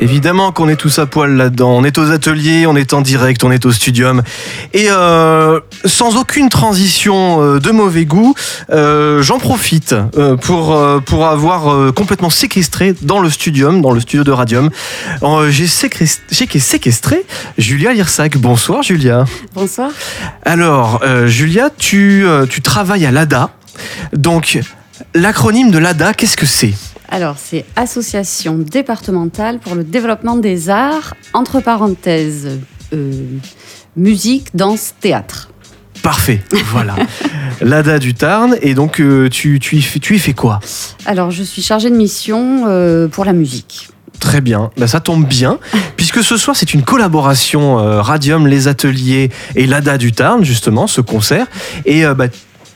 Évidemment qu'on est tous à poil là-dedans. On est aux ateliers, on est en direct, on est au studium. Et euh, sans aucune transition euh, de mauvais goût, euh, j'en profite pour, pour avoir complètement séquestré dans le studium, dans le studio de Radium. J'ai séquestré, j'ai séquestré Julia Lirsac. Bonsoir Julia. Bonsoir. Alors, euh, Julia, tu, tu travailles à l'ADA. Donc, l'acronyme de l'ADA, qu'est-ce que c'est? Alors, c'est Association départementale pour le développement des arts, entre parenthèses, euh, musique, danse, théâtre. Parfait, voilà. L'ADA du Tarn. Et donc, euh, tu, tu, y fais, tu y fais quoi? Alors, je suis chargée de mission euh, pour la musique. Très bien, bah, ça tombe bien, puisque ce soir c'est une collaboration Radium, les ateliers et l'ADA du Tarn, justement, ce concert. Et bah,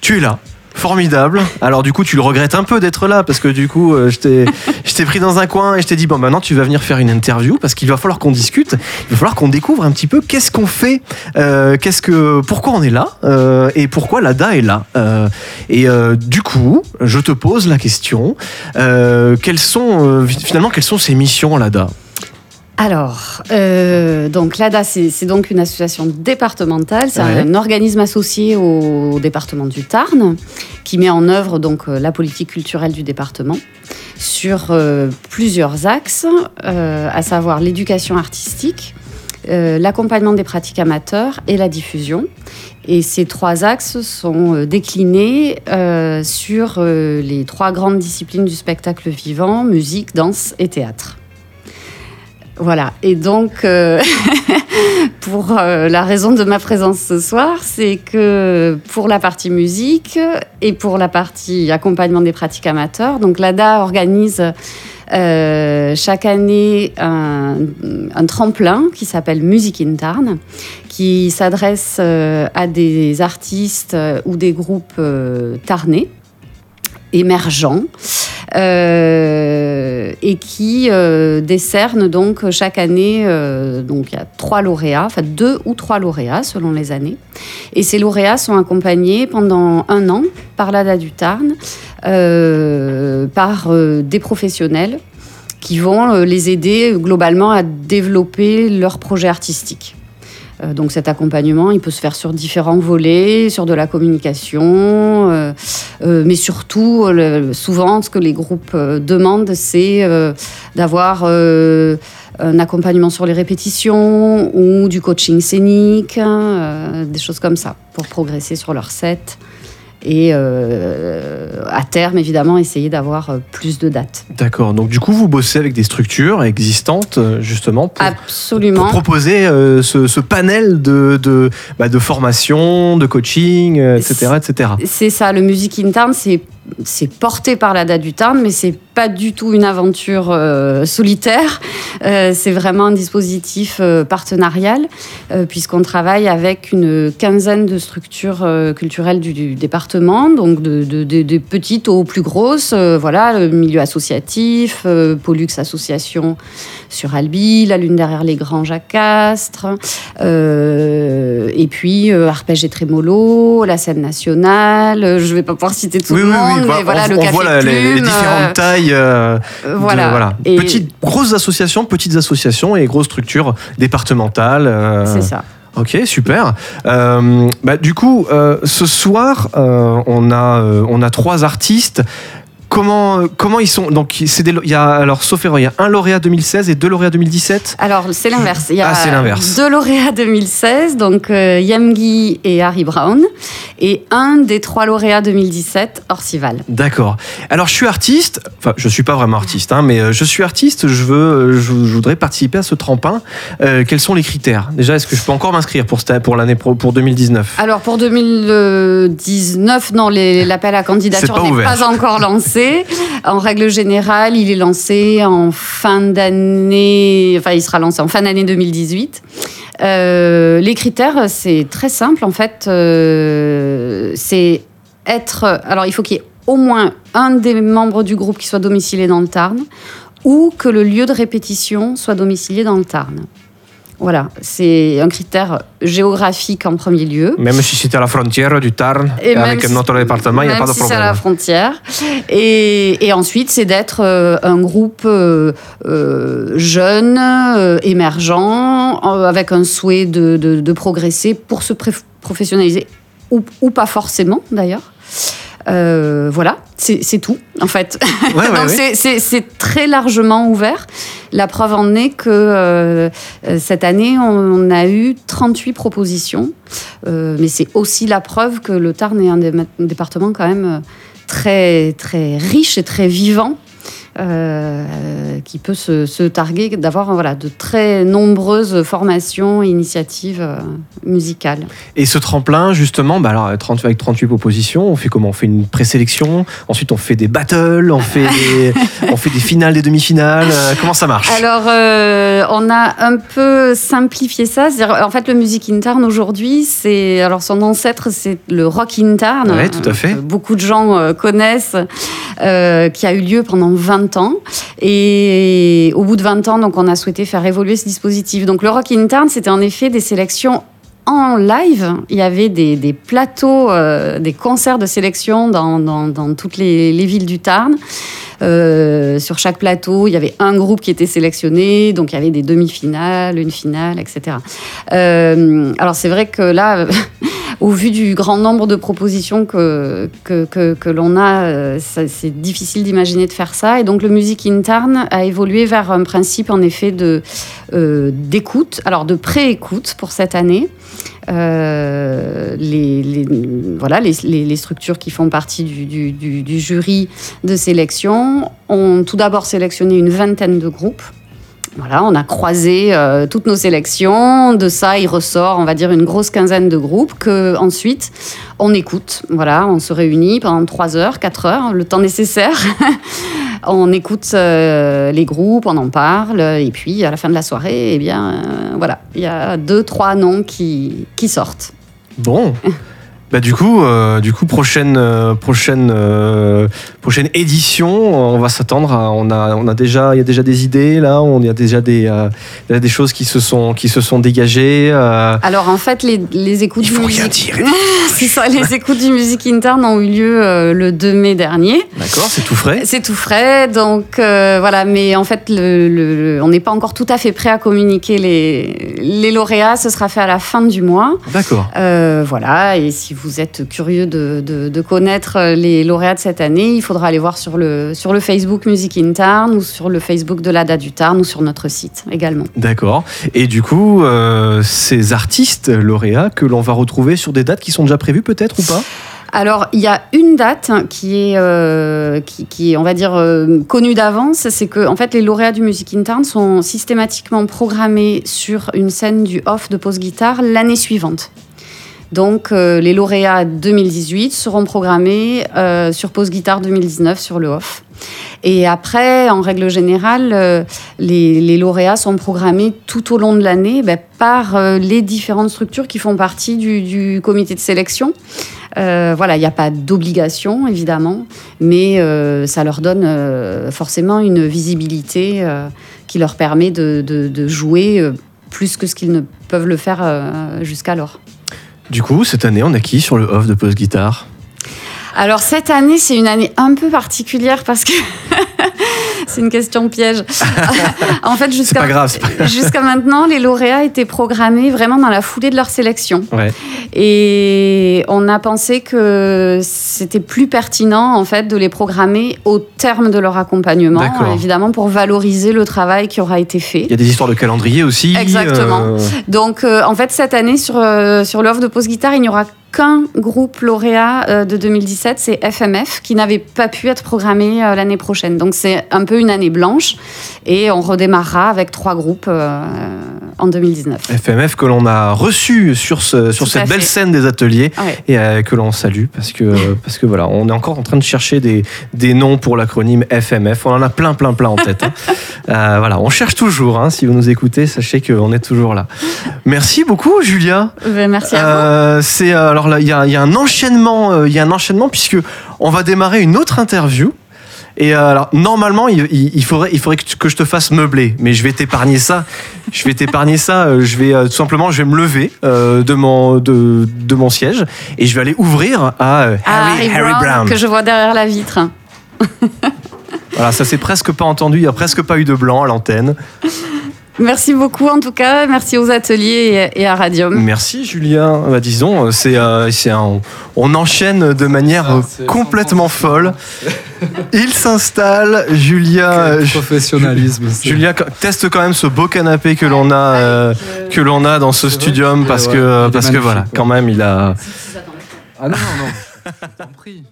tu es là. Formidable. Alors du coup, tu le regrettes un peu d'être là parce que du coup, euh, je t'ai pris dans un coin et je t'ai dit bon maintenant tu vas venir faire une interview parce qu'il va falloir qu'on discute, il va falloir qu'on découvre un petit peu qu'est-ce qu'on fait, euh, qu'est-ce que pourquoi on est là euh, et pourquoi l'ADA est là. Euh, et euh, du coup, je te pose la question euh, quelles sont finalement quelles sont ces missions l'ADA Alors, euh, donc l'ADA, c'est donc une association départementale, c'est Ouais. un organisme associé au département du Tarn qui met en œuvre donc euh, la politique culturelle du département sur euh, plusieurs axes, euh, à savoir l'éducation artistique, l'accompagnement des pratiques amateurs et la diffusion. Et ces trois axes sont déclinés sur les trois grandes disciplines du spectacle vivant, musique, danse et théâtre. Voilà, et donc euh, pour euh, la raison de ma présence ce soir, c'est que pour la partie musique et pour la partie accompagnement des pratiques amateurs, donc l'ADA organise euh, chaque année un, tremplin qui s'appelle Musique in Tarn, qui s'adresse à des artistes ou des groupes euh, tarnais émergents euh, et qui euh, décerne donc chaque année euh, donc il y a trois lauréats, enfin deux ou trois lauréats selon les années. Et ces lauréats sont accompagnés pendant un an par l'ADA du Tarn, euh, par euh, des professionnels qui vont les aider globalement à développer leur projet artistique. Euh, Donc cet accompagnement, il peut se faire sur différents volets, sur de la communication, euh, euh, mais surtout, souvent, ce que les groupes demandent, c'est d'avoir un accompagnement sur les répétitions ou du coaching scénique, hein, des choses comme ça, pour progresser sur leur set. Et euh, à terme, évidemment, essayer d'avoir euh, plus de dates. D'accord. Donc du coup, vous bossez avec des structures existantes euh, justement pour, Absolument. pour proposer euh, ce, ce panel de de, bah, de formation, de coaching, etc., etc. C'est ça, le Music in c'est c'est porté par la date du Tarn, mais c'est pas du tout une aventure euh, solitaire. Euh, c'est vraiment un dispositif euh, partenarial, puisqu'on travaille avec une quinzaine de structures culturelles du, du département, donc de, de- de- des petites aux plus grosses. voilà, le milieu associatif, Pollux Association sur Albi, la Lune derrière les Grands Jacques Castres, et puis Arpège et Trémolo, la scène nationale. Je vais pas pouvoir citer tout oui, le oui, monde, oui. Mais voilà, on, le on café voit la- les, différentes tailles. euh, de- voilà. voilà. Et Petites, grosses associations, petites associations et grosses structures départementales. euh, C'est ça. Ok, super. Euh, bah, du coup, euh, ce soir, euh, on, a, on a trois artistes. Comment, euh, comment ils sont Donc, c'est des, il y a, alors, sauf erreur, il y a un lauréat 2016 et deux lauréats 2017 Alors, c'est l'inverse. Il y a Ah, c'est l'inverse. deux lauréats 2016, donc euh, Yamgi et Harry Brown, et un des trois lauréats 2017, Orcival. D'accord. Alors, je suis artiste. Enfin, je suis pas vraiment artiste, hein, mais euh, je suis artiste. Je veux, euh, je, je voudrais participer à ce tremplin. Euh, quels sont les critères? Déjà, est-ce que je peux encore m'inscrire pour, pour l'année pro- pour 2019 Alors pour 2019, non, les- l'appel à candidature pas n'est ouvert. pas encore lancé. En règle générale, il est lancé en fin d'année, enfin il sera lancé en fin d'année 2018. Euh, les critères, c'est très simple en fait. euh, c'est être. Alors il faut qu'il y ait au moins un des membres du groupe qui soit domicilié dans le Tarn ou que le lieu de répétition soit domicilié dans le Tarn. Voilà, c'est un critère géographique en premier lieu. Même si c'était à la frontière du Tarn, Et avec notre département, il n'y a pas de si c'est à problème. la frontière. Et, et ensuite, c'est d'être euh, un groupe euh, euh, jeune, euh, émergent, avec un souhait de, de- de progresser pour se professionnaliser, ou, ou pas forcément d'ailleurs. Euh, voilà, c'est c'est tout en fait. Ouais, ouais, Donc ouais. c'est- c'est c'est très largement ouvert. La preuve en est que euh, cette année, on a eu 38 propositions. Euh, mais c'est aussi la preuve que le Tarn est un, dé- un département quand même euh, très riche et très vivant. Euh, qui peut se, se targuer d'avoir voilà, de très nombreuses formations et initiatives euh, musicales. Et ce tremplin, justement, bah alors, 30 avec 38 propositions, on fait comment? On fait une présélection, ensuite on fait des battles, on fait des, on fait des finales, des demi-finales. euh, comment ça marche? Alors, euh, on a un peu simplifié ça. En fait, le Music Intern aujourd'hui, c'est alors son ancêtre, c'est le Rock Intern. Ouais, tout à fait. beaucoup de gens connaissent, euh, qui a eu lieu pendant 20 ans. Et au bout de 20 ans, donc, on a souhaité faire évoluer ce dispositif. Donc, le Rock Intern, c'était en effet des sélections en live, il y avait des, plateaux, euh, des concerts de sélection dans, dans- toutes les, les villes du Tarn. Euh, sur chaque plateau, il y avait un groupe qui était sélectionné, donc il y avait des demi-finales, une finale, etc. Alors c'est vrai que là, au vu du grand nombre de propositions que, que, que, l'on a, euh, c'est difficile d'imaginer de faire ça. Et donc le Music Intern a évolué vers un principe en effet de euh, d'écoute, alors de pré-écoute pour cette année. Euh, les, voilà, les, structures qui font partie du- du jury de sélection ont tout d'abord sélectionné une vingtaine de groupes. Voilà, on a croisé euh, toutes nos sélections. De ça, il ressort, on va dire, une grosse quinzaine de groupes que ensuite on écoute. Voilà, on se réunit pendant 3 heures, 4 heures, le temps nécessaire. on écoute euh, les groupes, on en parle, et puis à la fin de la soirée, eh bien, euh, voilà, il y a deux, trois noms qui, qui sortent. Bon. Bah du coup, euh, du coup prochaine, euh, prochaine, euh, prochaine édition, on va s'attendre. à- On a, on a déjà, il y a déjà des idées là. On il y a déjà des, des choses qui se sont, qui se sont dégagées. Alors en fait, les, les écoutes du musique... ça, les écoutes du Musique Interne ont eu lieu le 2 mai dernier. D'accord, c'est tout frais. C'est tout frais, donc voilà. Mais en fait, le- on n'est pas encore tout à fait prêt à communiquer les, les lauréats. Ce sera fait à la fin du mois. D'accord. Voilà. Et si vous êtes curieux de, de- de connaître les lauréats de cette année, il faudra aller voir sur le, sur le Facebook Musique Interne ou sur le Facebook de l'ADA du Tarn ou sur notre site également. D'accord. Et du coup, euh, ces artistes lauréats que l'on va retrouver sur des dates qui sont déjà prévues peut-être ou pas? Alors, il y a une date qui est, euh, qui, on va dire, euh, connue d'avance. C'est que, en fait, les lauréats du Music Intern sont systématiquement programmés sur une scène du off de pause guitare l'année suivante. Donc, euh, les lauréats 2018 seront programmés euh, sur pause guitare 2019 sur le off. Et après, en règle générale, euh, les, les lauréats sont programmés tout au long de l'année ben, par les différentes structures qui font partie du, du comité de sélection. Voilà, il n'y a pas d'obligation, évidemment, mais ça leur donne forcément une visibilité qui leur permet de, de- jouer plus que ce qu'ils ne peuvent le faire jusqu'alors. Du coup, cette année, on a qui sur le off de Post Guitare? Alors cette année, c'est une année un peu particulière parce que c'est une question piège. en fait, jusqu'à maintenant, les lauréats étaient programmés vraiment dans la foulée de leur sélection. Ouais. Et on a pensé que c'était plus pertinent en fait de les programmer au terme de leur accompagnement, évidemment pour valoriser le travail qui aura été fait. Il y a des histoires de calendrier aussi. Exactement. euh, Donc, euh, en fait, cette année, sur, euh, sur l'offre de pause guitare, il n'y aura qu'un groupe lauréat de 2017, c'est FMF, qui n'avait pas pu être programmé l'année prochaine. Donc, c'est un peu une année blanche et on redémarrera avec trois groupes euh, en 2019. FMF que l'on a reçu sur, ce, sur Tout cette belle fait. scène des ateliers Ouais. et euh, que l'on salue parce que, parce que voilà, on est encore en train de chercher des, des noms pour l'acronyme FMF. On en a plein, plein, plein en tête. hein. Euh, voilà, on cherche toujours. hein. Si vous nous écoutez, sachez qu'on est toujours là. Merci beaucoup, Julia. Ben, Merci à vous. C'est alors là, il y a, il y a un enchaînement, il y a un enchaînement puisque on va démarrer une autre interview. Et euh, alors, normalement, il, faudrait, il faudrait que, tu- que je te fasse meubler, mais je vais t'épargner ça. Je vais t'épargner ça. euh, Je vais euh, tout simplement, je vais me lever euh, de, mon, de, de mon siège et je vais aller ouvrir à euh, Ah, Harry, Harry Brown. que je vois derrière la vitre. Voilà, ça s'est presque pas entendu. Il y a presque pas eu de blanc à l'antenne. Merci beaucoup en tout cas. Merci aux ateliers et à Radium. Merci Julien. Bah, disons, c'est, euh, c'est un- on enchaîne de manière Ah, complètement folle. Il s'installe. Julien, euh, Quel professionnalisme. c'est- Julien co- teste quand même ce beau canapé que l'on a, euh, que l'on a dans ce studium Et parce que parce que voilà, quand même, il a. Ah non, non, non. je t'en prie.